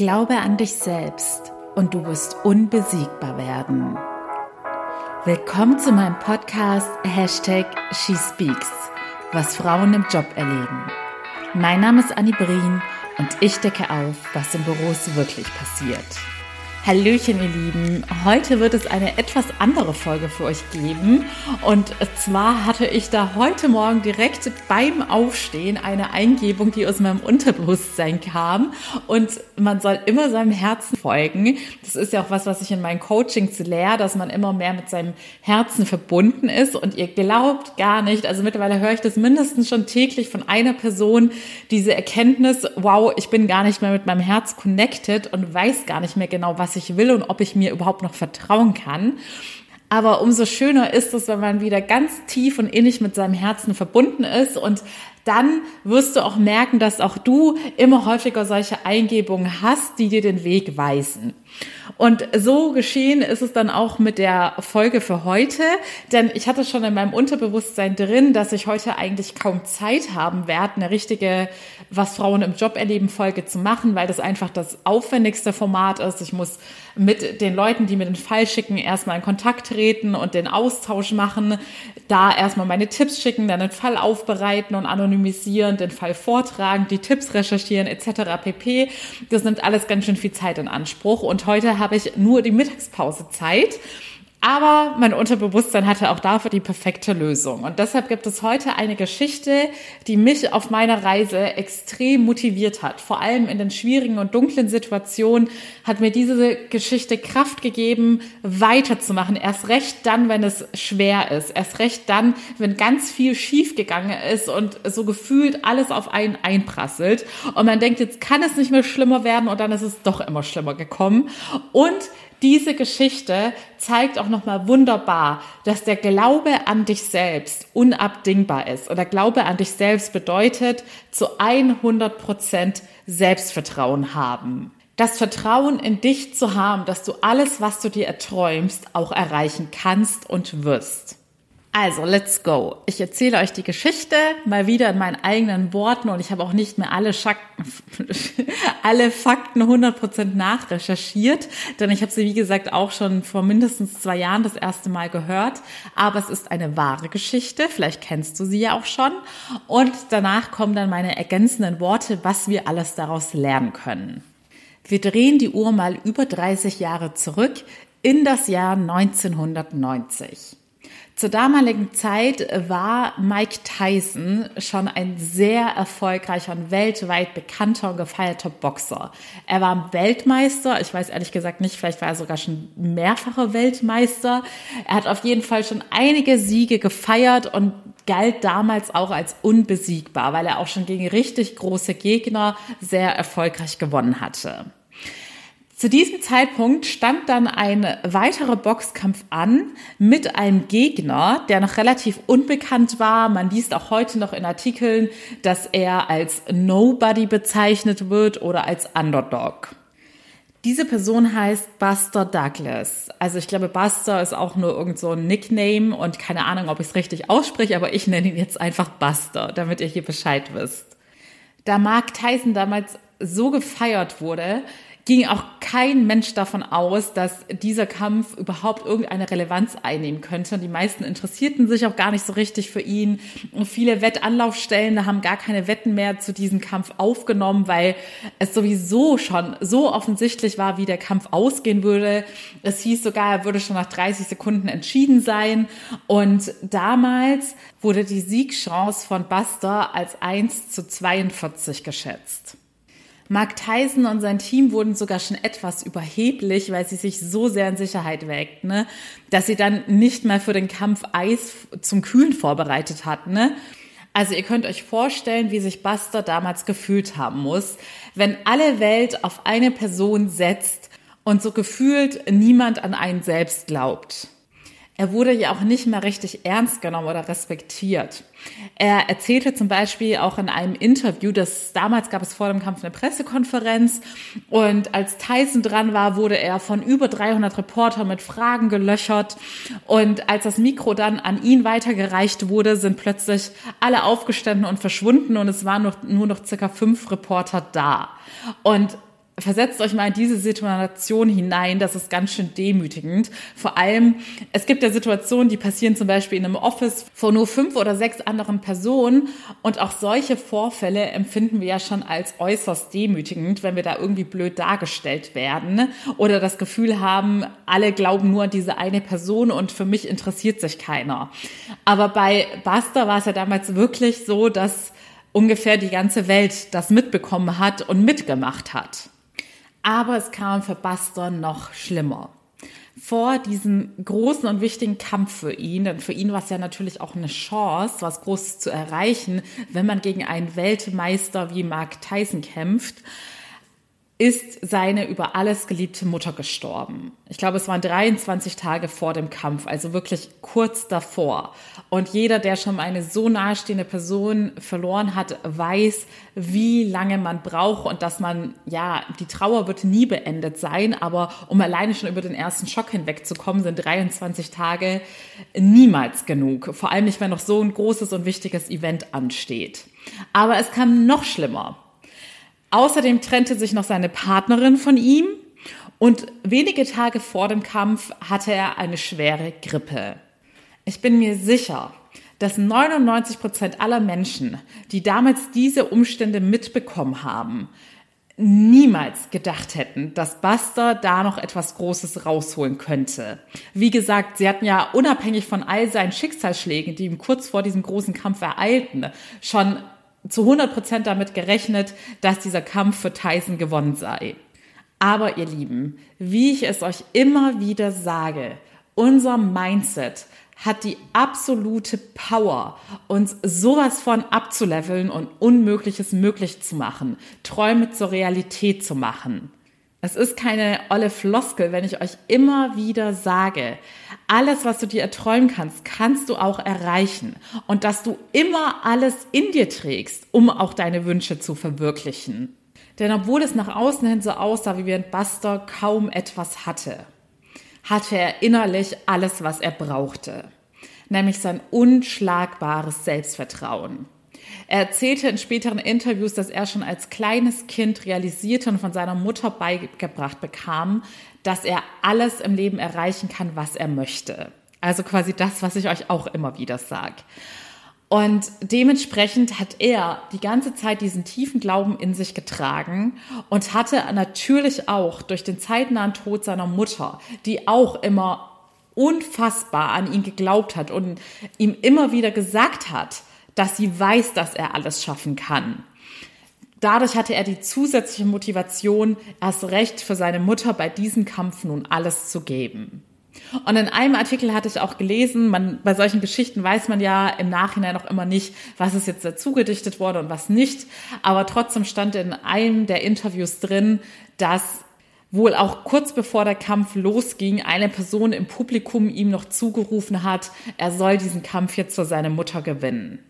Glaube an dich selbst und du wirst unbesiegbar werden. Willkommen zu meinem Podcast Hashtag SheSpeaks, was Frauen im Job erleben. Mein Name ist Annie Brien und ich decke auf, was in Büros wirklich passiert. Hallöchen, ihr Lieben. Heute wird es eine etwas andere Folge für euch geben. Und zwar hatte ich da heute Morgen direkt beim Aufstehen eine Eingebung, die aus meinem Unterbewusstsein kam. Und man soll immer seinem Herzen folgen. Das ist ja auch was, was ich in meinen Coachings lehre, dass man immer mehr mit seinem Herzen verbunden ist. Und ihr glaubt gar nicht, also mittlerweile höre ich das mindestens schon täglich von einer Person, diese Erkenntnis, wow, ich bin gar nicht mehr mit meinem Herz connected und weiß gar nicht mehr genau, was was ich will und ob ich mir überhaupt noch vertrauen kann. Aber umso schöner ist es, wenn man wieder ganz tief und innig mit seinem Herzen verbunden ist und dann wirst du auch merken, dass auch du immer häufiger solche Eingebungen hast, die dir den Weg weisen. Und so geschehen ist es dann auch mit der Folge für heute, denn ich hatte schon in meinem Unterbewusstsein drin, dass ich heute eigentlich kaum Zeit haben werde, eine richtige Was Frauen im Job erleben Folge zu machen, weil das einfach das aufwendigste Format ist. Ich muss mit den Leuten, die mir den Fall schicken, erstmal in Kontakt treten und den Austausch machen, da erstmal meine Tipps schicken, dann den Fall aufbereiten und anonymisieren, den Fall vortragen, die Tipps recherchieren etc. pp. Das nimmt alles ganz schön viel Zeit in Anspruch und heute habe ich nur die Mittagspause Zeit aber mein Unterbewusstsein hatte auch dafür die perfekte Lösung. Und deshalb gibt es heute eine Geschichte, die mich auf meiner Reise extrem motiviert hat. Vor allem in den schwierigen und dunklen Situationen hat mir diese Geschichte Kraft gegeben, weiterzumachen. Erst recht dann, wenn es schwer ist. Erst recht dann, wenn ganz viel schiefgegangen ist und so gefühlt alles auf einen einprasselt. Und man denkt, jetzt kann es nicht mehr schlimmer werden und dann ist es doch immer schlimmer gekommen. Und diese Geschichte zeigt auch nochmal wunderbar, dass der Glaube an dich selbst unabdingbar ist. Und der Glaube an dich selbst bedeutet, zu 100 Prozent Selbstvertrauen haben. Das Vertrauen in dich zu haben, dass du alles, was du dir erträumst, auch erreichen kannst und wirst. Also, let's go. Ich erzähle euch die Geschichte mal wieder in meinen eigenen Worten und ich habe auch nicht mehr alle, Schakten, alle Fakten 100% nachrecherchiert, denn ich habe sie, wie gesagt, auch schon vor mindestens zwei Jahren das erste Mal gehört. Aber es ist eine wahre Geschichte, vielleicht kennst du sie ja auch schon. Und danach kommen dann meine ergänzenden Worte, was wir alles daraus lernen können. Wir drehen die Uhr mal über 30 Jahre zurück in das Jahr 1990. Zur damaligen Zeit war Mike Tyson schon ein sehr erfolgreicher und weltweit bekannter und gefeierter Boxer. Er war Weltmeister, ich weiß ehrlich gesagt nicht, vielleicht war er sogar schon mehrfacher Weltmeister. Er hat auf jeden Fall schon einige Siege gefeiert und galt damals auch als unbesiegbar, weil er auch schon gegen richtig große Gegner sehr erfolgreich gewonnen hatte. Zu diesem Zeitpunkt stand dann ein weiterer Boxkampf an mit einem Gegner, der noch relativ unbekannt war. Man liest auch heute noch in Artikeln, dass er als Nobody bezeichnet wird oder als Underdog. Diese Person heißt Buster Douglas. Also ich glaube, Buster ist auch nur irgend so ein Nickname und keine Ahnung, ob ich es richtig ausspreche, aber ich nenne ihn jetzt einfach Buster, damit ihr hier Bescheid wisst. Da Mark Tyson damals so gefeiert wurde, ging auch kein Mensch davon aus, dass dieser Kampf überhaupt irgendeine Relevanz einnehmen könnte. Die meisten interessierten sich auch gar nicht so richtig für ihn. Und viele Wettanlaufstellen haben gar keine Wetten mehr zu diesem Kampf aufgenommen, weil es sowieso schon so offensichtlich war, wie der Kampf ausgehen würde. Es hieß sogar, er würde schon nach 30 Sekunden entschieden sein. Und damals wurde die Siegchance von Buster als 1 zu 42 geschätzt. Mark Tyson und sein Team wurden sogar schon etwas überheblich, weil sie sich so sehr in Sicherheit wägten, ne? dass sie dann nicht mal für den Kampf Eis zum Kühlen vorbereitet hatten. Ne? Also ihr könnt euch vorstellen, wie sich Buster damals gefühlt haben muss, wenn alle Welt auf eine Person setzt und so gefühlt niemand an einen selbst glaubt. Er wurde ja auch nicht mehr richtig ernst genommen oder respektiert. Er erzählte zum Beispiel auch in einem Interview, dass damals gab es vor dem Kampf eine Pressekonferenz und als Tyson dran war, wurde er von über 300 Reportern mit Fragen gelöchert und als das Mikro dann an ihn weitergereicht wurde, sind plötzlich alle aufgestanden und verschwunden und es waren noch, nur noch circa fünf Reporter da. Und versetzt euch mal in diese Situation hinein, das ist ganz schön demütigend. Vor allem, es gibt ja Situationen, die passieren zum Beispiel in einem Office vor nur fünf oder sechs anderen Personen und auch solche Vorfälle empfinden wir ja schon als äußerst demütigend, wenn wir da irgendwie blöd dargestellt werden oder das Gefühl haben, alle glauben nur an diese eine Person und für mich interessiert sich keiner. Aber bei Buster war es ja damals wirklich so, dass ungefähr die ganze Welt das mitbekommen hat und mitgemacht hat. Aber es kam für Buster noch schlimmer. Vor diesem großen und wichtigen Kampf für ihn, denn für ihn war es ja natürlich auch eine Chance, was Großes zu erreichen, wenn man gegen einen Weltmeister wie Mark Tyson kämpft, ist seine über alles geliebte Mutter gestorben. Ich glaube, es waren 23 Tage vor dem Kampf, also wirklich kurz davor. Und jeder, der schon mal eine so nahestehende Person verloren hat, weiß, wie lange man braucht und dass man, ja, die Trauer wird nie beendet sein, aber um alleine schon über den ersten Schock hinwegzukommen, sind 23 Tage niemals genug. Vor allem nicht, wenn noch so ein großes und wichtiges Event ansteht. Aber es kam noch schlimmer. Außerdem trennte sich noch seine Partnerin von ihm und wenige Tage vor dem Kampf hatte er eine schwere Grippe. Ich bin mir sicher, dass 99 Prozent aller Menschen, die damals diese Umstände mitbekommen haben, niemals gedacht hätten, dass Buster da noch etwas Großes rausholen könnte. Wie gesagt, sie hatten ja unabhängig von all seinen Schicksalsschlägen, die ihm kurz vor diesem großen Kampf ereilten, schon zu 100 Prozent damit gerechnet, dass dieser Kampf für Tyson gewonnen sei. Aber ihr Lieben, wie ich es euch immer wieder sage, unser Mindset hat die absolute Power, uns sowas von abzuleveln und Unmögliches möglich zu machen, Träume zur Realität zu machen. Es ist keine olle Floskel, wenn ich euch immer wieder sage, alles, was du dir erträumen kannst, kannst du auch erreichen. Und dass du immer alles in dir trägst, um auch deine Wünsche zu verwirklichen. Denn obwohl es nach außen hin so aussah, wie wenn Buster kaum etwas hatte, hatte er innerlich alles, was er brauchte. Nämlich sein unschlagbares Selbstvertrauen. Er erzählte in späteren Interviews, dass er schon als kleines Kind realisierte und von seiner Mutter beigebracht bekam, dass er alles im Leben erreichen kann, was er möchte. Also quasi das, was ich euch auch immer wieder sage. Und dementsprechend hat er die ganze Zeit diesen tiefen Glauben in sich getragen und hatte natürlich auch durch den zeitnahen Tod seiner Mutter, die auch immer unfassbar an ihn geglaubt hat und ihm immer wieder gesagt hat, dass sie weiß, dass er alles schaffen kann. Dadurch hatte er die zusätzliche Motivation, erst recht für seine Mutter bei diesem Kampf nun alles zu geben. Und in einem Artikel hatte ich auch gelesen, man, bei solchen Geschichten weiß man ja im Nachhinein auch immer nicht, was ist jetzt dazu gedichtet wurde und was nicht. Aber trotzdem stand in einem der Interviews drin, dass wohl auch kurz bevor der Kampf losging, eine Person im Publikum ihm noch zugerufen hat, er soll diesen Kampf jetzt für seine Mutter gewinnen.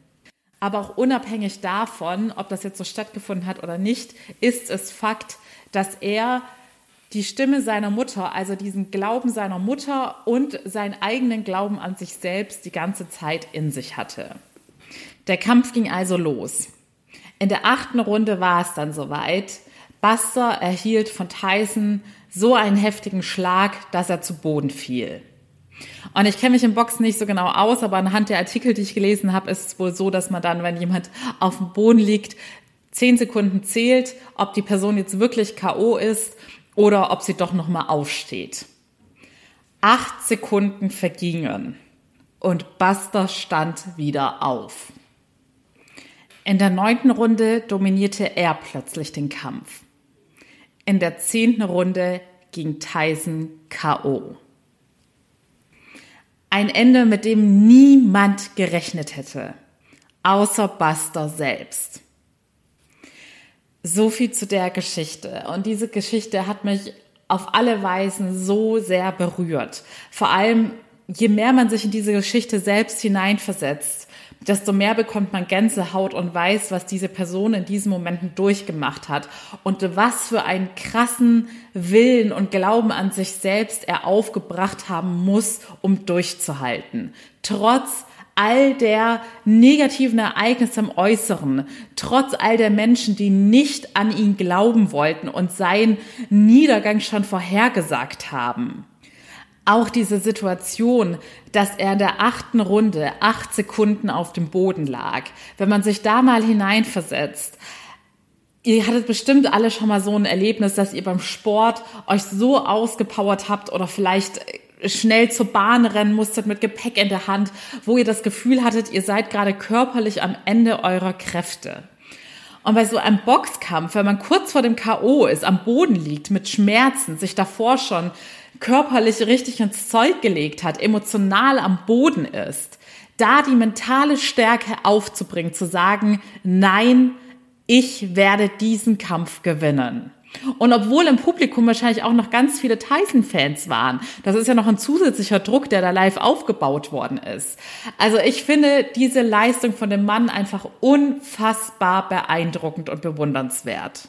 Aber auch unabhängig davon, ob das jetzt so stattgefunden hat oder nicht, ist es Fakt, dass er die Stimme seiner Mutter, also diesen Glauben seiner Mutter und seinen eigenen Glauben an sich selbst die ganze Zeit in sich hatte. Der Kampf ging also los. In der achten Runde war es dann soweit. Buster erhielt von Tyson so einen heftigen Schlag, dass er zu Boden fiel. Und ich kenne mich im Boxen nicht so genau aus, aber anhand der Artikel, die ich gelesen habe, ist es wohl so, dass man dann, wenn jemand auf dem Boden liegt, zehn Sekunden zählt, ob die Person jetzt wirklich K.O. ist oder ob sie doch nochmal aufsteht. Acht Sekunden vergingen und Buster stand wieder auf. In der neunten Runde dominierte er plötzlich den Kampf. In der zehnten Runde ging Tyson K.O. Ein Ende, mit dem niemand gerechnet hätte, außer Buster selbst. So viel zu der Geschichte. Und diese Geschichte hat mich auf alle Weisen so sehr berührt. Vor allem, je mehr man sich in diese Geschichte selbst hineinversetzt, desto mehr bekommt man Gänsehaut und weiß, was diese Person in diesen Momenten durchgemacht hat und was für einen krassen Willen und Glauben an sich selbst er aufgebracht haben muss, um durchzuhalten. Trotz all der negativen Ereignisse im Äußeren, trotz all der Menschen, die nicht an ihn glauben wollten und seinen Niedergang schon vorhergesagt haben. Auch diese Situation, dass er in der achten Runde acht Sekunden auf dem Boden lag, wenn man sich da mal hineinversetzt, Ihr hattet bestimmt alle schon mal so ein Erlebnis, dass ihr beim Sport euch so ausgepowert habt oder vielleicht schnell zur Bahn rennen musstet mit Gepäck in der Hand, wo ihr das Gefühl hattet, ihr seid gerade körperlich am Ende eurer Kräfte. Und bei so einem Boxkampf, wenn man kurz vor dem K.O. ist, am Boden liegt, mit Schmerzen, sich davor schon körperlich richtig ins Zeug gelegt hat, emotional am Boden ist, da die mentale Stärke aufzubringen, zu sagen, nein, ich werde diesen Kampf gewinnen. Und obwohl im Publikum wahrscheinlich auch noch ganz viele Tyson-Fans waren, das ist ja noch ein zusätzlicher Druck, der da live aufgebaut worden ist. Also ich finde diese Leistung von dem Mann einfach unfassbar beeindruckend und bewundernswert.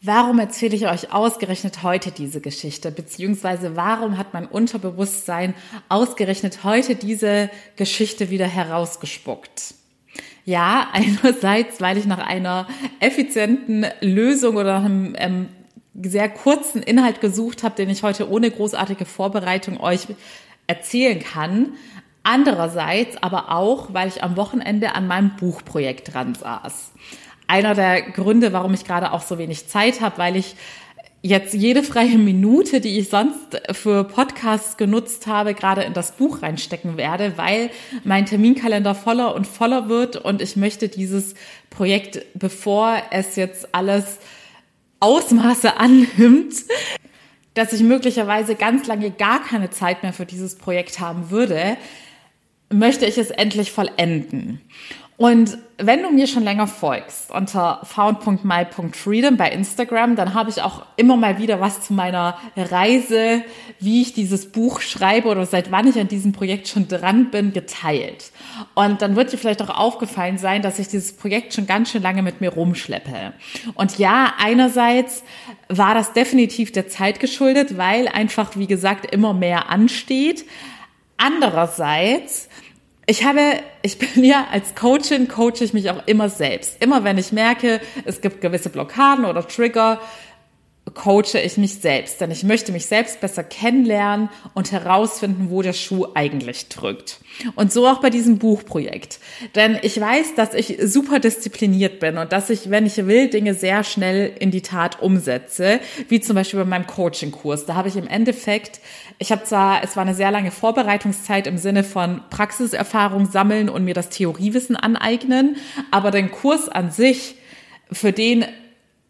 Warum erzähle ich euch ausgerechnet heute diese Geschichte? Beziehungsweise warum hat mein Unterbewusstsein ausgerechnet heute diese Geschichte wieder herausgespuckt? Ja, einerseits, weil ich nach einer effizienten Lösung oder einem ähm, sehr kurzen Inhalt gesucht habe, den ich heute ohne großartige Vorbereitung euch erzählen kann. Andererseits aber auch, weil ich am Wochenende an meinem Buchprojekt dran saß. Einer der Gründe, warum ich gerade auch so wenig Zeit habe, weil ich jetzt jede freie Minute, die ich sonst für Podcasts genutzt habe, gerade in das Buch reinstecken werde, weil mein Terminkalender voller und voller wird und ich möchte dieses Projekt, bevor es jetzt alles Ausmaße annimmt, dass ich möglicherweise ganz lange gar keine Zeit mehr für dieses Projekt haben würde, möchte ich es endlich vollenden. Und wenn du mir schon länger folgst unter found.my.freedom bei Instagram, dann habe ich auch immer mal wieder was zu meiner Reise, wie ich dieses Buch schreibe oder seit wann ich an diesem Projekt schon dran bin, geteilt. Und dann wird dir vielleicht auch aufgefallen sein, dass ich dieses Projekt schon ganz schön lange mit mir rumschleppe. Und ja, einerseits war das definitiv der Zeit geschuldet, weil einfach, wie gesagt, immer mehr ansteht. Andererseits ich habe, ich bin ja als Coachin, coache ich mich auch immer selbst. Immer wenn ich merke, es gibt gewisse Blockaden oder Trigger, coache ich mich selbst, denn ich möchte mich selbst besser kennenlernen und herausfinden, wo der Schuh eigentlich drückt. Und so auch bei diesem Buchprojekt. Denn ich weiß, dass ich super diszipliniert bin und dass ich, wenn ich will, Dinge sehr schnell in die Tat umsetze, wie zum Beispiel bei meinem Coaching-Kurs. Da habe ich im Endeffekt, ich habe zwar, es war eine sehr lange Vorbereitungszeit im Sinne von Praxiserfahrung sammeln und mir das Theoriewissen aneignen, aber den Kurs an sich, für den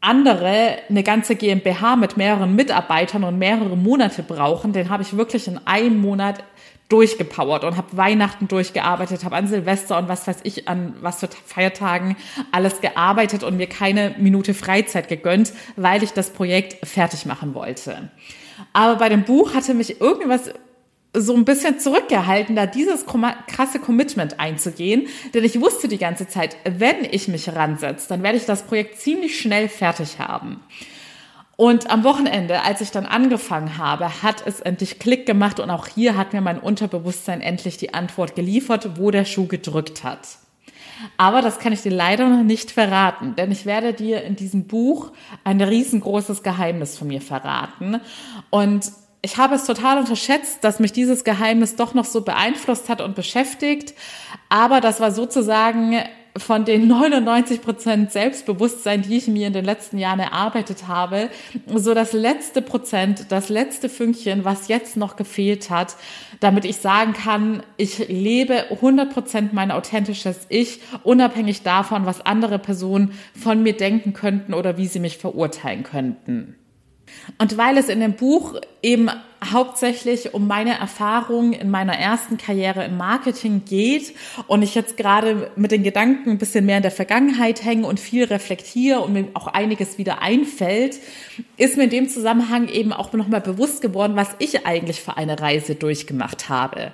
andere eine ganze GmbH mit mehreren Mitarbeitern und mehrere Monate brauchen, den habe ich wirklich in einem Monat durchgepowert und habe Weihnachten durchgearbeitet, habe an Silvester und was weiß ich an was für Feiertagen alles gearbeitet und mir keine Minute Freizeit gegönnt, weil ich das Projekt fertig machen wollte. Aber bei dem Buch hatte mich irgendwas so ein bisschen zurückgehalten, da dieses krasse Commitment einzugehen, denn ich wusste die ganze Zeit, wenn ich mich ransetze, dann werde ich das Projekt ziemlich schnell fertig haben. Und am Wochenende, als ich dann angefangen habe, hat es endlich Klick gemacht und auch hier hat mir mein Unterbewusstsein endlich die Antwort geliefert, wo der Schuh gedrückt hat. Aber das kann ich dir leider noch nicht verraten, denn ich werde dir in diesem Buch ein riesengroßes Geheimnis von mir verraten. Und ich habe es total unterschätzt, dass mich dieses Geheimnis doch noch so beeinflusst hat und beschäftigt. Aber das war sozusagen von den 99 Prozent Selbstbewusstsein, die ich mir in den letzten Jahren erarbeitet habe, so das letzte Prozent, das letzte Fünkchen, was jetzt noch gefehlt hat, damit ich sagen kann, ich lebe 100 Prozent mein authentisches Ich, unabhängig davon, was andere Personen von mir denken könnten oder wie sie mich verurteilen könnten. Und weil es in dem Buch eben hauptsächlich um meine Erfahrungen in meiner ersten Karriere im Marketing geht und ich jetzt gerade mit den Gedanken ein bisschen mehr in der Vergangenheit hänge und viel reflektiere und mir auch einiges wieder einfällt, ist mir in dem Zusammenhang eben auch nochmal bewusst geworden, was ich eigentlich für eine Reise durchgemacht habe.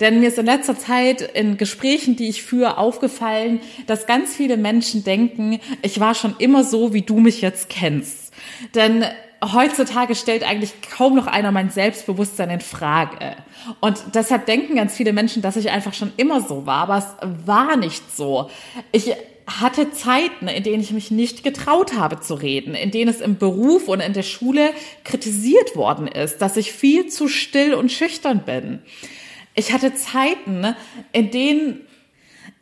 Denn mir ist in letzter Zeit in Gesprächen, die ich führe, aufgefallen, dass ganz viele Menschen denken, ich war schon immer so, wie du mich jetzt kennst. Denn heutzutage stellt eigentlich kaum noch einer mein Selbstbewusstsein in Frage. Und deshalb denken ganz viele Menschen, dass ich einfach schon immer so war, aber es war nicht so. Ich hatte Zeiten, in denen ich mich nicht getraut habe zu reden, in denen es im Beruf und in der Schule kritisiert worden ist, dass ich viel zu still und schüchtern bin. Ich hatte Zeiten, in denen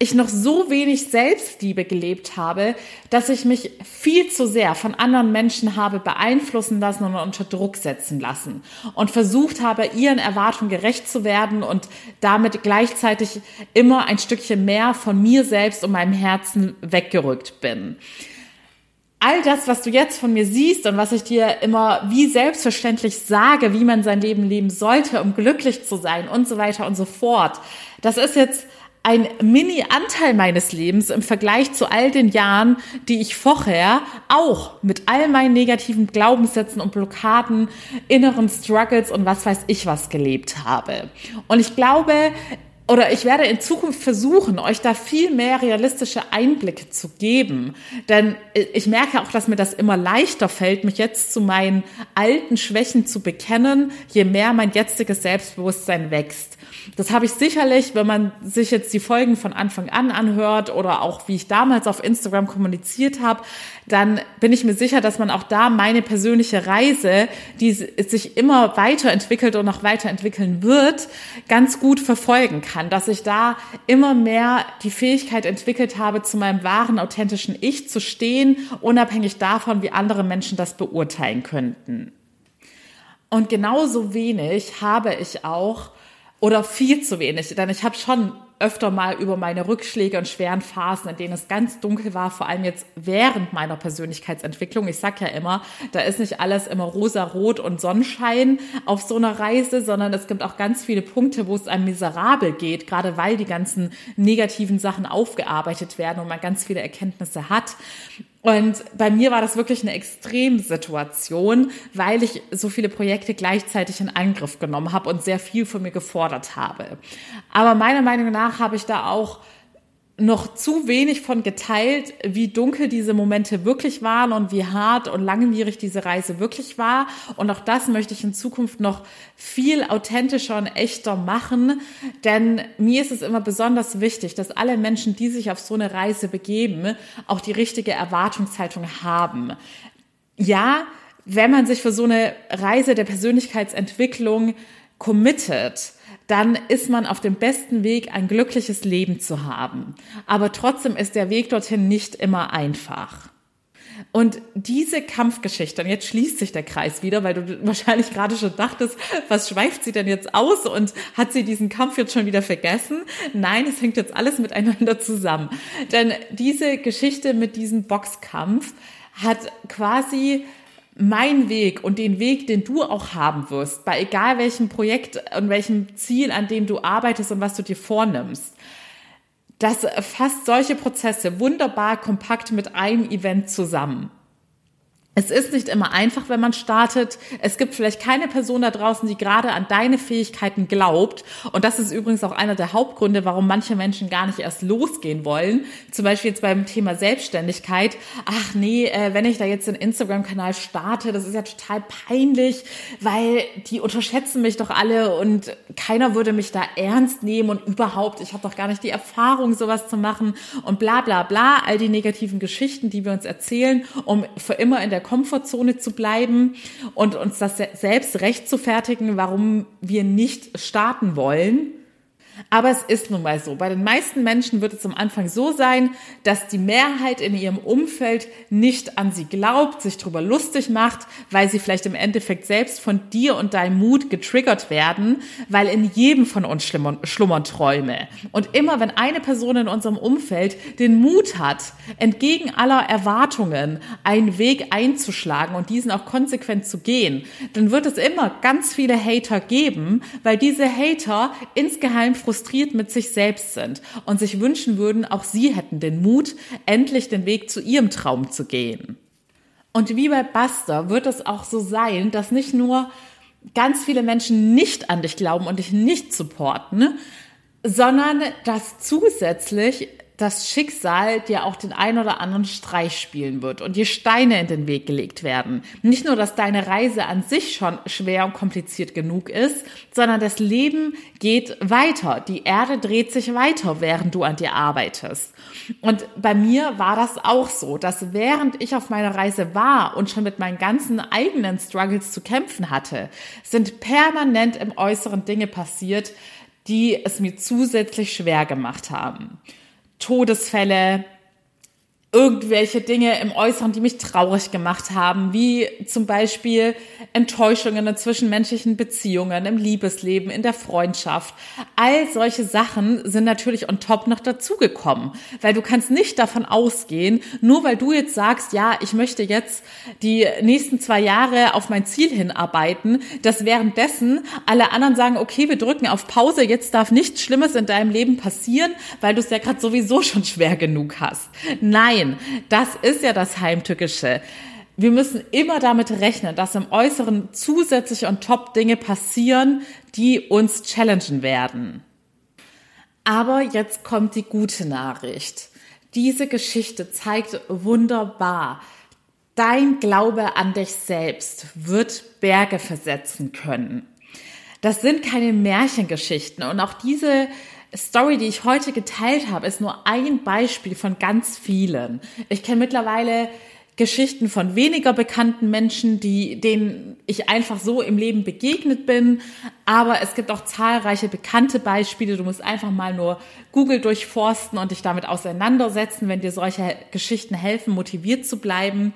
ich noch so wenig Selbstliebe gelebt habe, dass ich mich viel zu sehr von anderen Menschen habe beeinflussen lassen und unter Druck setzen lassen und versucht habe, ihren Erwartungen gerecht zu werden und damit gleichzeitig immer ein Stückchen mehr von mir selbst und meinem Herzen weggerückt bin. All das, was du jetzt von mir siehst und was ich dir immer wie selbstverständlich sage, wie man sein Leben leben sollte, um glücklich zu sein und so weiter und so fort, das ist jetzt ein Mini-Anteil meines Lebens im Vergleich zu all den Jahren, die ich vorher auch mit all meinen negativen Glaubenssätzen und Blockaden, inneren Struggles und was weiß ich was gelebt habe. Und ich glaube, oder ich werde in Zukunft versuchen, euch da viel mehr realistische Einblicke zu geben. Denn ich merke auch, dass mir das immer leichter fällt, mich jetzt zu meinen alten Schwächen zu bekennen, je mehr mein jetziges Selbstbewusstsein wächst. Das habe ich sicherlich, wenn man sich jetzt die Folgen von Anfang an anhört oder auch wie ich damals auf Instagram kommuniziert habe, dann bin ich mir sicher, dass man auch da meine persönliche Reise, die sich immer weiterentwickelt und noch weiterentwickeln wird, ganz gut verfolgen kann. Dass ich da immer mehr die Fähigkeit entwickelt habe, zu meinem wahren, authentischen Ich zu stehen, unabhängig davon, wie andere Menschen das beurteilen könnten. Und genauso wenig habe ich auch oder viel zu wenig, denn ich habe schon öfter mal über meine Rückschläge und schweren Phasen, in denen es ganz dunkel war, vor allem jetzt während meiner Persönlichkeitsentwicklung. Ich sag ja immer, da ist nicht alles immer rosa-rot und Sonnenschein auf so einer Reise, sondern es gibt auch ganz viele Punkte, wo es einem miserabel geht, gerade weil die ganzen negativen Sachen aufgearbeitet werden und man ganz viele Erkenntnisse hat. Und bei mir war das wirklich eine Extremsituation, weil ich so viele Projekte gleichzeitig in Angriff genommen habe und sehr viel von mir gefordert habe. Aber meiner Meinung nach habe ich da auch noch zu wenig von geteilt, wie dunkel diese Momente wirklich waren und wie hart und langwierig diese Reise wirklich war. Und auch das möchte ich in Zukunft noch viel authentischer und echter machen, denn mir ist es immer besonders wichtig, dass alle Menschen, die sich auf so eine Reise begeben, auch die richtige Erwartungshaltung haben. Ja, wenn man sich für so eine Reise der Persönlichkeitsentwicklung committet, dann ist man auf dem besten Weg, ein glückliches Leben zu haben. Aber trotzdem ist der Weg dorthin nicht immer einfach. Und diese Kampfgeschichte, und jetzt schließt sich der Kreis wieder, weil du wahrscheinlich gerade schon dachtest, was schweift sie denn jetzt aus und hat sie diesen Kampf jetzt schon wieder vergessen? Nein, es hängt jetzt alles miteinander zusammen. Denn diese Geschichte mit diesem Boxkampf hat quasi mein Weg und den Weg, den du auch haben wirst, bei egal welchem Projekt und welchem Ziel, an dem du arbeitest und was du dir vornimmst, das fasst solche Prozesse wunderbar kompakt mit einem Event zusammen. Es ist nicht immer einfach, wenn man startet. Es gibt vielleicht keine Person da draußen, die gerade an deine Fähigkeiten glaubt. Und das ist übrigens auch einer der Hauptgründe, warum manche Menschen gar nicht erst losgehen wollen. Zum Beispiel jetzt beim Thema Selbstständigkeit. Ach nee, äh, wenn ich da jetzt einen Instagram-Kanal starte, das ist ja total peinlich, weil die unterschätzen mich doch alle und keiner würde mich da ernst nehmen und überhaupt, ich habe doch gar nicht die Erfahrung, sowas zu machen und bla bla bla. All die negativen Geschichten, die wir uns erzählen, um für immer in der Komfortzone zu bleiben und uns das selbst recht zu fertigen, warum wir nicht starten wollen. Aber es ist nun mal so. Bei den meisten Menschen wird es am Anfang so sein, dass die Mehrheit in ihrem Umfeld nicht an sie glaubt, sich darüber lustig macht, weil sie vielleicht im Endeffekt selbst von dir und deinem Mut getriggert werden, weil in jedem von uns schlummern, schlummern Träume. Und immer wenn eine Person in unserem Umfeld den Mut hat, entgegen aller Erwartungen einen Weg einzuschlagen und diesen auch konsequent zu gehen, dann wird es immer ganz viele Hater geben, weil diese Hater insgeheim frustriert mit sich selbst sind und sich wünschen würden, auch sie hätten den Mut, endlich den Weg zu ihrem Traum zu gehen. Und wie bei Buster wird es auch so sein, dass nicht nur ganz viele Menschen nicht an dich glauben und dich nicht supporten, sondern dass zusätzlich das Schicksal dir auch den ein oder anderen Streich spielen wird und dir Steine in den Weg gelegt werden. Nicht nur, dass deine Reise an sich schon schwer und kompliziert genug ist, sondern das Leben geht weiter. Die Erde dreht sich weiter, während du an dir arbeitest. Und bei mir war das auch so, dass während ich auf meiner Reise war und schon mit meinen ganzen eigenen Struggles zu kämpfen hatte, sind permanent im Äußeren Dinge passiert, die es mir zusätzlich schwer gemacht haben. Todesfälle, irgendwelche Dinge im Äußeren, die mich traurig gemacht haben, wie zum Beispiel Enttäuschungen in zwischenmenschlichen Beziehungen, im Liebesleben, in der Freundschaft. All solche Sachen sind natürlich on top noch dazugekommen, weil du kannst nicht davon ausgehen, nur weil du jetzt sagst, ja, ich möchte jetzt die nächsten zwei Jahre auf mein Ziel hinarbeiten, dass währenddessen alle anderen sagen, okay, wir drücken auf Pause, jetzt darf nichts Schlimmes in deinem Leben passieren, weil du es ja gerade sowieso schon schwer genug hast. Nein, Nein, das ist ja das Heimtückische. Wir müssen immer damit rechnen, dass im Äußeren zusätzlich und top Dinge passieren, die uns challengen werden. Aber jetzt kommt die gute Nachricht. Diese Geschichte zeigt wunderbar, dein Glaube an dich selbst wird Berge versetzen können. Das sind keine Märchengeschichten und auch diese Story, die ich heute geteilt habe, ist nur ein Beispiel von ganz vielen. Ich kenne mittlerweile Geschichten von weniger bekannten Menschen, die, denen ich einfach so im Leben begegnet bin. Aber es gibt auch zahlreiche bekannte Beispiele. Du musst einfach mal nur Google durchforsten und dich damit auseinandersetzen, wenn dir solche Geschichten helfen, motiviert zu bleiben.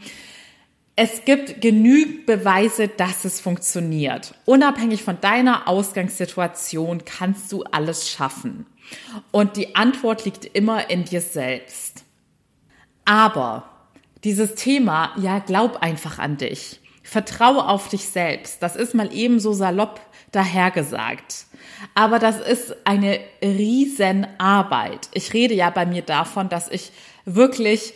Es gibt genügend Beweise, dass es funktioniert. Unabhängig von deiner Ausgangssituation kannst du alles schaffen. Und die Antwort liegt immer in dir selbst. Aber dieses Thema, ja, glaub einfach an dich. Vertraue auf dich selbst. Das ist mal eben so salopp dahergesagt. Aber das ist eine Riesenarbeit. Ich rede ja bei mir davon, dass ich wirklich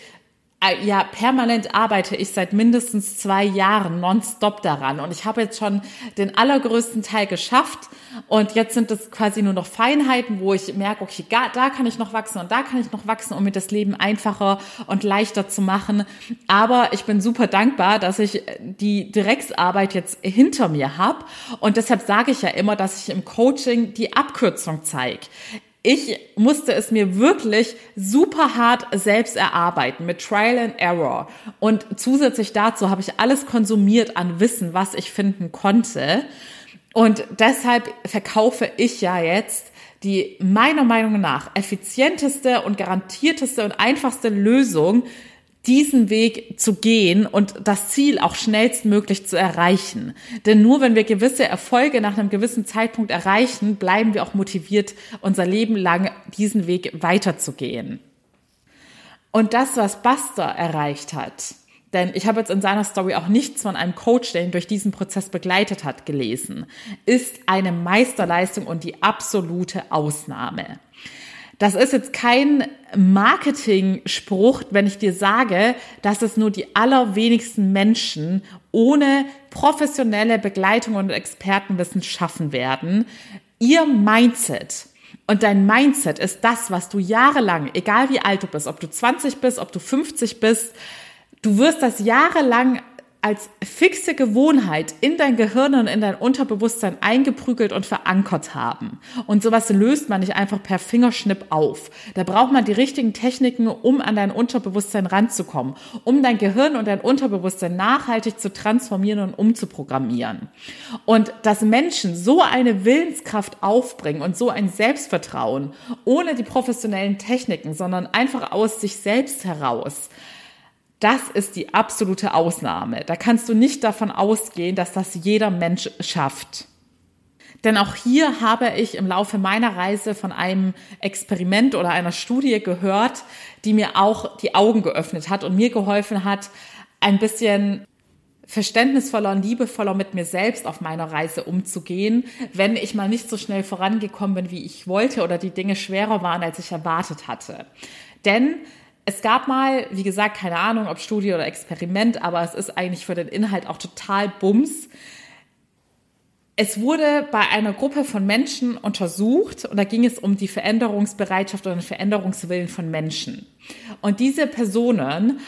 ja, permanent arbeite ich seit mindestens zwei Jahren nonstop daran. Und ich habe jetzt schon den allergrößten Teil geschafft. Und jetzt sind es quasi nur noch Feinheiten, wo ich merke, okay, da kann ich noch wachsen und da kann ich noch wachsen, um mir das Leben einfacher und leichter zu machen. Aber ich bin super dankbar, dass ich die Drecksarbeit jetzt hinter mir habe. Und deshalb sage ich ja immer, dass ich im Coaching die Abkürzung zeige ich musste es mir wirklich super hart selbst erarbeiten mit Trial and Error. Und zusätzlich dazu habe ich alles konsumiert an Wissen, was ich finden konnte. Und deshalb verkaufe ich ja jetzt die meiner Meinung nach effizienteste und garantierteste und einfachste Lösung diesen Weg zu gehen und das Ziel auch schnellstmöglich zu erreichen. Denn nur wenn wir gewisse Erfolge nach einem gewissen Zeitpunkt erreichen, bleiben wir auch motiviert, unser Leben lang diesen Weg weiterzugehen. Und das, was Buster erreicht hat, denn ich habe jetzt in seiner Story auch nichts von einem Coach, der ihn durch diesen Prozess begleitet hat, gelesen, ist eine Meisterleistung und die absolute Ausnahme. Das ist jetzt kein Marketing-Spruch, wenn ich dir sage, dass es nur die allerwenigsten Menschen ohne professionelle Begleitung und Expertenwissen schaffen werden. Ihr Mindset und dein Mindset ist das, was du jahrelang, egal wie alt du bist, ob du 20 bist, ob du 50 bist, du wirst das jahrelang als fixe Gewohnheit in dein Gehirn und in dein Unterbewusstsein eingeprügelt und verankert haben. Und sowas löst man nicht einfach per Fingerschnipp auf. Da braucht man die richtigen Techniken, um an dein Unterbewusstsein ranzukommen, um dein Gehirn und dein Unterbewusstsein nachhaltig zu transformieren und umzuprogrammieren. Und dass Menschen so eine Willenskraft aufbringen und so ein Selbstvertrauen ohne die professionellen Techniken, sondern einfach aus sich selbst heraus, das ist die absolute Ausnahme. Da kannst du nicht davon ausgehen, dass das jeder Mensch schafft. Denn auch hier habe ich im Laufe meiner Reise von einem Experiment oder einer Studie gehört, die mir auch die Augen geöffnet hat und mir geholfen hat, ein bisschen verständnisvoller und liebevoller mit mir selbst auf meiner Reise umzugehen, wenn ich mal nicht so schnell vorangekommen bin, wie ich wollte oder die Dinge schwerer waren, als ich erwartet hatte. Denn es gab mal, wie gesagt, keine Ahnung, ob Studie oder Experiment, aber es ist eigentlich für den Inhalt auch total Bums. es wurde bei einer Gruppe von Menschen untersucht und da ging es um die Veränderungsbereitschaft oder den Veränderungswillen von Menschen. Und diese Personen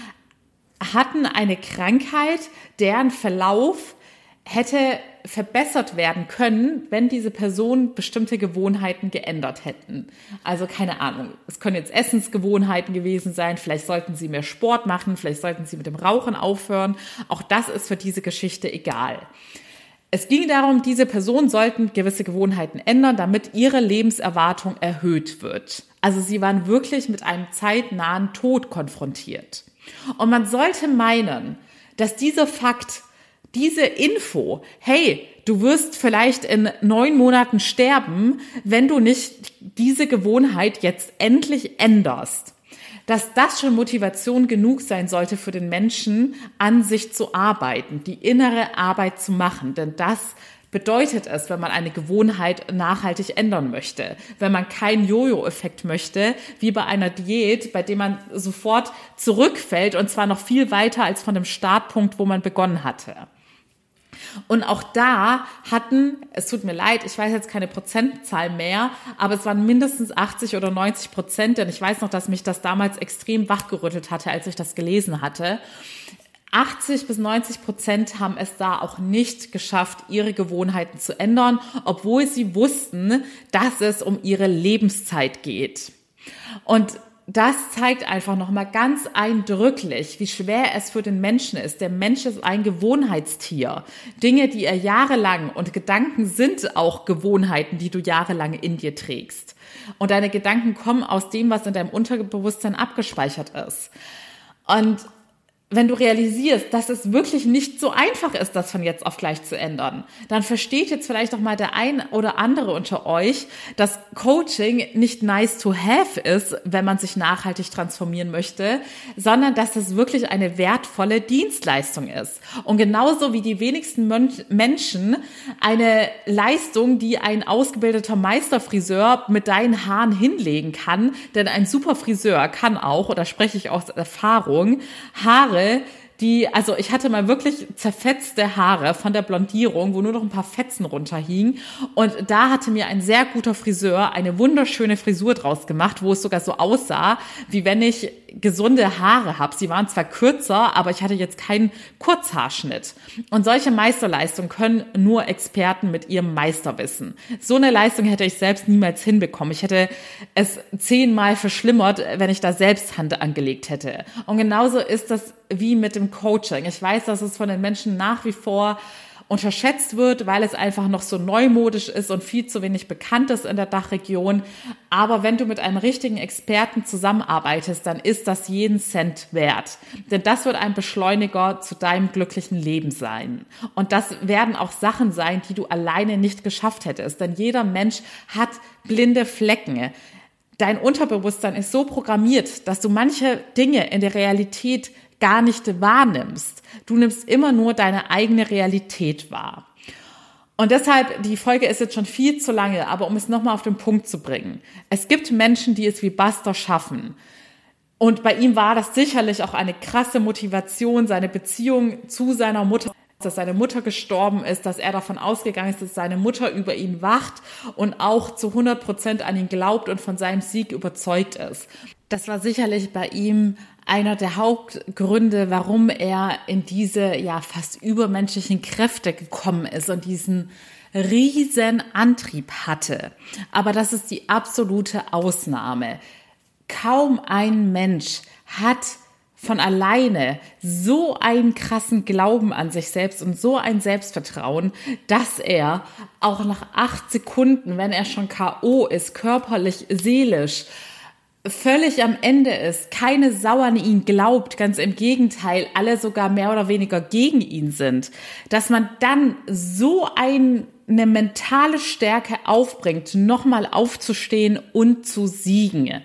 hatten eine Krankheit, deren Verlauf hätte verbessert werden können, wenn diese Personen bestimmte Gewohnheiten geändert hätten. Also keine Ahnung, es können jetzt Essensgewohnheiten gewesen sein, vielleicht sollten sie mehr Sport machen, vielleicht sollten sie mit dem Rauchen aufhören. Auch das ist für diese Geschichte egal. Es ging darum, diese Personen sollten gewisse Gewohnheiten ändern, damit ihre Lebenserwartung erhöht wird. Also sie waren wirklich mit einem zeitnahen Tod konfrontiert. Und man sollte meinen, dass dieser Fakt, diese Info, hey, du wirst vielleicht in neun Monaten sterben, wenn du nicht diese Gewohnheit jetzt endlich änderst dass das schon Motivation genug sein sollte für den Menschen, an sich zu arbeiten, die innere Arbeit zu machen. Denn das bedeutet es, wenn man eine Gewohnheit nachhaltig ändern möchte. Wenn man keinen Jojo-Effekt möchte, wie bei einer Diät, bei dem man sofort zurückfällt und zwar noch viel weiter als von dem Startpunkt, wo man begonnen hatte. Und auch da hatten, es tut mir leid, ich weiß jetzt keine Prozentzahl mehr, aber es waren mindestens 80 oder 90 Prozent, denn ich weiß noch, dass mich das damals extrem wachgerüttelt hatte, als ich das gelesen hatte. 80 bis 90 Prozent haben es da auch nicht geschafft, ihre Gewohnheiten zu ändern, obwohl sie wussten, dass es um ihre Lebenszeit geht. Und das zeigt einfach nochmal ganz eindrücklich, wie schwer es für den Menschen ist. Der Mensch ist ein Gewohnheitstier. Dinge, die er jahrelang und Gedanken sind auch Gewohnheiten, die du jahrelang in dir trägst. Und deine Gedanken kommen aus dem, was in deinem Unterbewusstsein abgespeichert ist. Und wenn du realisierst, dass es wirklich nicht so einfach ist, das von jetzt auf gleich zu ändern, dann versteht jetzt vielleicht auch mal der ein oder andere unter euch, dass Coaching nicht nice to have ist, wenn man sich nachhaltig transformieren möchte, sondern dass es wirklich eine wertvolle Dienstleistung ist. Und genauso wie die wenigsten Menschen eine Leistung, die ein ausgebildeter Meisterfriseur mit deinen Haaren hinlegen kann, denn ein super Friseur kann auch, oder spreche ich aus Erfahrung, Haare Haare, die, also ich hatte mal wirklich zerfetzte Haare von der Blondierung, wo nur noch ein paar Fetzen runterhingen. Und da hatte mir ein sehr guter Friseur eine wunderschöne Frisur draus gemacht, wo es sogar so aussah, wie wenn ich gesunde Haare habe. Sie waren zwar kürzer, aber ich hatte jetzt keinen Kurzhaarschnitt. Und solche Meisterleistungen können nur Experten mit ihrem Meisterwissen. So eine Leistung hätte ich selbst niemals hinbekommen. Ich hätte es zehnmal verschlimmert, wenn ich da selbst Hand angelegt hätte. Und genauso ist das wie mit dem Coaching. Ich weiß, dass es von den Menschen nach wie vor unterschätzt wird, weil es einfach noch so neumodisch ist und viel zu wenig bekannt ist in der Dachregion. Aber wenn du mit einem richtigen Experten zusammenarbeitest, dann ist das jeden Cent wert. Denn das wird ein Beschleuniger zu deinem glücklichen Leben sein. Und das werden auch Sachen sein, die du alleine nicht geschafft hättest. Denn jeder Mensch hat blinde Flecken. Dein Unterbewusstsein ist so programmiert, dass du manche Dinge in der Realität gar nicht wahrnimmst. Du nimmst immer nur deine eigene Realität wahr. Und deshalb, die Folge ist jetzt schon viel zu lange, aber um es nochmal auf den Punkt zu bringen. Es gibt Menschen, die es wie Buster schaffen. Und bei ihm war das sicherlich auch eine krasse Motivation, seine Beziehung zu seiner Mutter dass seine Mutter gestorben ist, dass er davon ausgegangen ist, dass seine Mutter über ihn wacht und auch zu 100 Prozent an ihn glaubt und von seinem Sieg überzeugt ist. Das war sicherlich bei ihm einer der Hauptgründe, warum er in diese ja fast übermenschlichen Kräfte gekommen ist und diesen riesen Antrieb hatte. Aber das ist die absolute Ausnahme. Kaum ein Mensch hat von alleine so einen krassen Glauben an sich selbst und so ein Selbstvertrauen, dass er auch nach acht Sekunden, wenn er schon K.O. ist, körperlich, seelisch, völlig am Ende ist, keine Sau an ihn glaubt, ganz im Gegenteil, alle sogar mehr oder weniger gegen ihn sind, dass man dann so ein, eine mentale Stärke aufbringt, nochmal aufzustehen und zu siegen.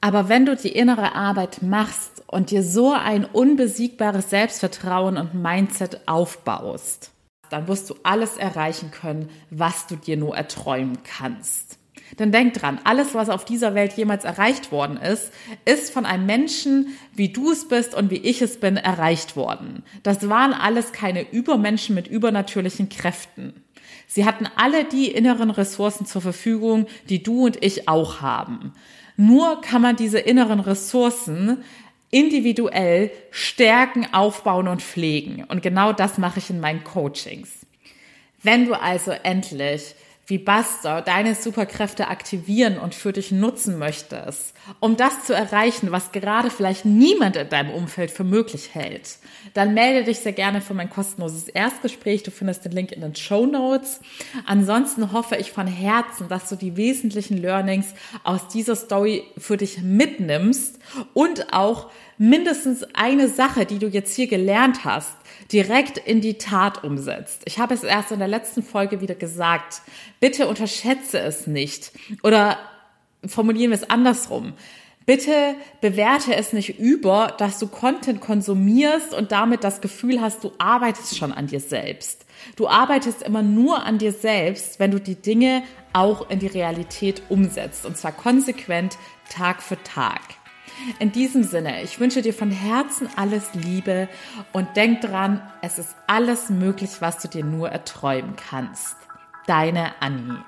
Aber wenn du die innere Arbeit machst, und dir so ein unbesiegbares Selbstvertrauen und Mindset aufbaust, dann wirst du alles erreichen können, was du dir nur erträumen kannst. Denn denk dran, alles, was auf dieser Welt jemals erreicht worden ist, ist von einem Menschen, wie du es bist und wie ich es bin, erreicht worden. Das waren alles keine Übermenschen mit übernatürlichen Kräften. Sie hatten alle die inneren Ressourcen zur Verfügung, die du und ich auch haben. Nur kann man diese inneren Ressourcen individuell stärken, aufbauen und pflegen. Und genau das mache ich in meinen Coachings. Wenn du also endlich wie Buster deine Superkräfte aktivieren und für dich nutzen möchtest, um das zu erreichen, was gerade vielleicht niemand in deinem Umfeld für möglich hält, dann melde dich sehr gerne für mein kostenloses Erstgespräch. Du findest den Link in den Show Notes. Ansonsten hoffe ich von Herzen, dass du die wesentlichen Learnings aus dieser Story für dich mitnimmst und auch mindestens eine Sache, die du jetzt hier gelernt hast, direkt in die Tat umsetzt. Ich habe es erst in der letzten Folge wieder gesagt. Bitte unterschätze es nicht. Oder formulieren wir es andersrum. Bitte bewerte es nicht über, dass du Content konsumierst und damit das Gefühl hast, du arbeitest schon an dir selbst. Du arbeitest immer nur an dir selbst, wenn du die Dinge auch in die Realität umsetzt. Und zwar konsequent Tag für Tag. In diesem Sinne, ich wünsche dir von Herzen alles Liebe und denk dran, es ist alles möglich, was du dir nur erträumen kannst. Deine Annie.